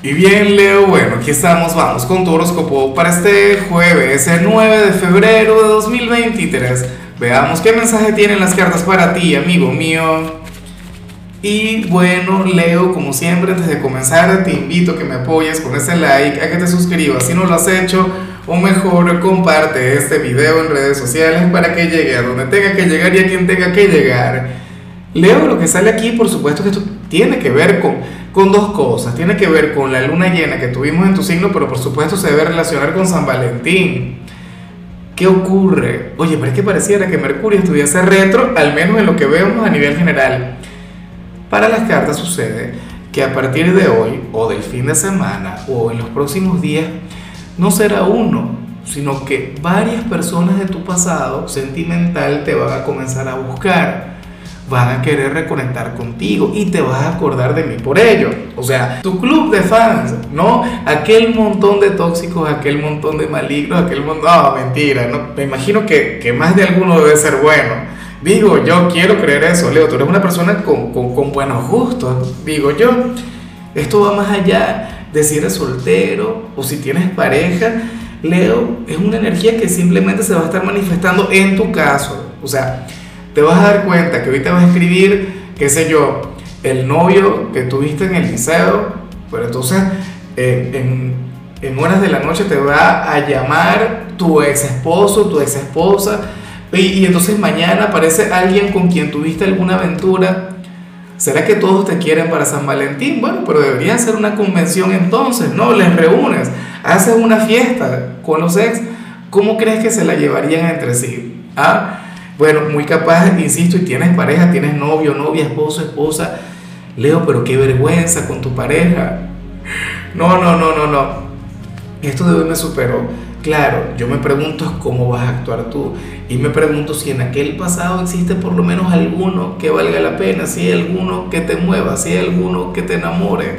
Y bien, Leo, bueno, aquí estamos, vamos con tu horóscopo para este jueves, el 9 de febrero de 2023. Veamos qué mensaje tienen las cartas para ti, amigo mío. Y bueno, Leo, como siempre, antes de comenzar, te invito a que me apoyes con ese like, a que te suscribas si no lo has hecho, o mejor, comparte este video en redes sociales para que llegue a donde tenga que llegar y a quien tenga que llegar. Leo, lo que sale aquí, por supuesto que esto tiene que ver con con dos cosas. Tiene que ver con la luna llena que tuvimos en tu signo, pero por supuesto se debe relacionar con San Valentín. ¿Qué ocurre? Oye, pero es que pareciera que Mercurio estuviese retro, al menos en lo que vemos a nivel general. Para las cartas sucede que a partir de hoy, o del fin de semana, o en los próximos días, no será uno, sino que varias personas de tu pasado sentimental te van a comenzar a buscar van a querer reconectar contigo y te vas a acordar de mí por ello. O sea, tu club de fans, ¿no? Aquel montón de tóxicos, aquel montón de malignos, aquel montón... No, mentira, no, me imagino que, que, más de alguno debe ser bueno. Digo, yo quiero creer eso, Leo, tú eres una persona con, con, con buenos gustos, digo yo. Esto va más allá de si eres soltero o si tienes pareja. Leo, es una energía que simplemente se va a estar manifestando en tu caso. O sea, te vas a dar cuenta que ahorita vas a escribir, qué sé yo, el novio que tuviste en el liceo, pero entonces eh, en, horas de la noche te va a llamar tu ex esposo, tu ex esposa, y, y entonces mañana aparece alguien con quien tuviste alguna aventura. ¿Será que todos te quieren para San Valentín? Bueno, pero debería ser una convención entonces, ¿no? Les reúnes, haces una fiesta con los ex. ¿Cómo crees que se la llevarían entre sí? ¿Ah? Bueno, muy capaz, insisto, y tienes pareja, tienes novio, novia, esposo, esposa. Leo, pero qué vergüenza con tu pareja. No, no, no, no, no. Esto de hoy me superó. Claro, yo me pregunto cómo vas a actuar tú. Y me pregunto si en aquel pasado existe por lo menos alguno que valga la pena, si hay alguno que te mueva, si hay alguno que te enamore.